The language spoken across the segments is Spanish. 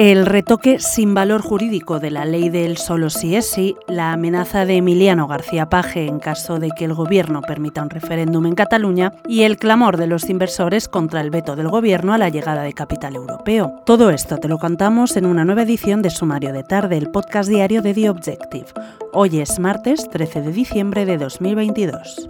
El retoque sin valor jurídico de la ley del solo si es sí, la amenaza de Emiliano García Paje en caso de que el gobierno permita un referéndum en Cataluña y el clamor de los inversores contra el veto del gobierno a la llegada de capital europeo. Todo esto te lo contamos en una nueva edición de Sumario de Tarde, el podcast diario de The Objective. Hoy es martes 13 de diciembre de 2022.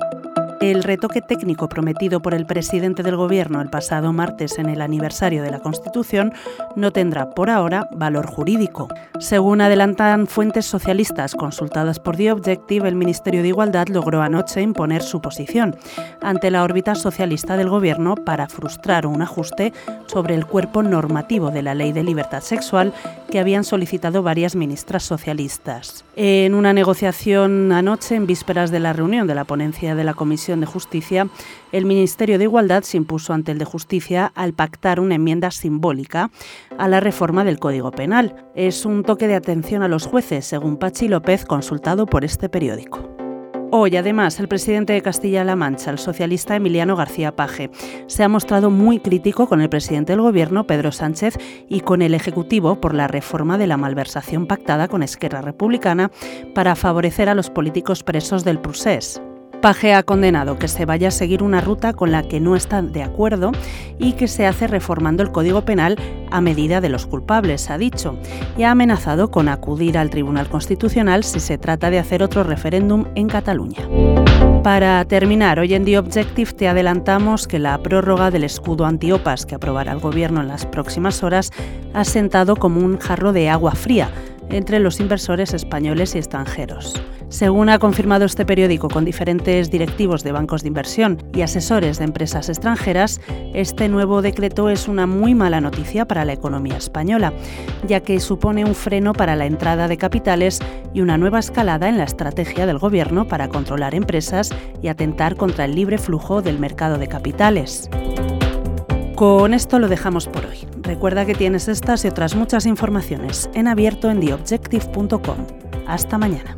El retoque técnico prometido por el presidente del Gobierno el pasado martes en el aniversario de la Constitución no tendrá por ahora valor jurídico. Según adelantan fuentes socialistas consultadas por The Objective, el Ministerio de Igualdad logró anoche imponer su posición ante la órbita socialista del Gobierno para frustrar un ajuste sobre el cuerpo normativo de la Ley de Libertad Sexual que habían solicitado varias ministras socialistas. En una negociación anoche, en vísperas de la reunión de la ponencia de la Comisión de Justicia, el Ministerio de Igualdad se impuso ante el de Justicia al pactar una enmienda simbólica a la reforma del Código Penal. Es un toque de atención a los jueces, según Pachi López, consultado por este periódico. Hoy, además, el presidente de Castilla-La Mancha, el socialista Emiliano García Paje, se ha mostrado muy crítico con el presidente del Gobierno, Pedro Sánchez, y con el Ejecutivo por la reforma de la malversación pactada con Esquerra Republicana para favorecer a los políticos presos del procés. Paje ha condenado que se vaya a seguir una ruta con la que no está de acuerdo y que se hace reformando el Código Penal a medida de los culpables, ha dicho, y ha amenazado con acudir al Tribunal Constitucional si se trata de hacer otro referéndum en Cataluña. Para terminar, hoy en The Objective te adelantamos que la prórroga del escudo antiopas que aprobará el Gobierno en las próximas horas ha sentado como un jarro de agua fría entre los inversores españoles y extranjeros. Según ha confirmado este periódico con diferentes directivos de bancos de inversión y asesores de empresas extranjeras, este nuevo decreto es una muy mala noticia para la economía española, ya que supone un freno para la entrada de capitales y una nueva escalada en la estrategia del Gobierno para controlar empresas y atentar contra el libre flujo del mercado de capitales. Con esto lo dejamos por hoy. Recuerda que tienes estas y otras muchas informaciones en abierto en theobjective.com. Hasta mañana.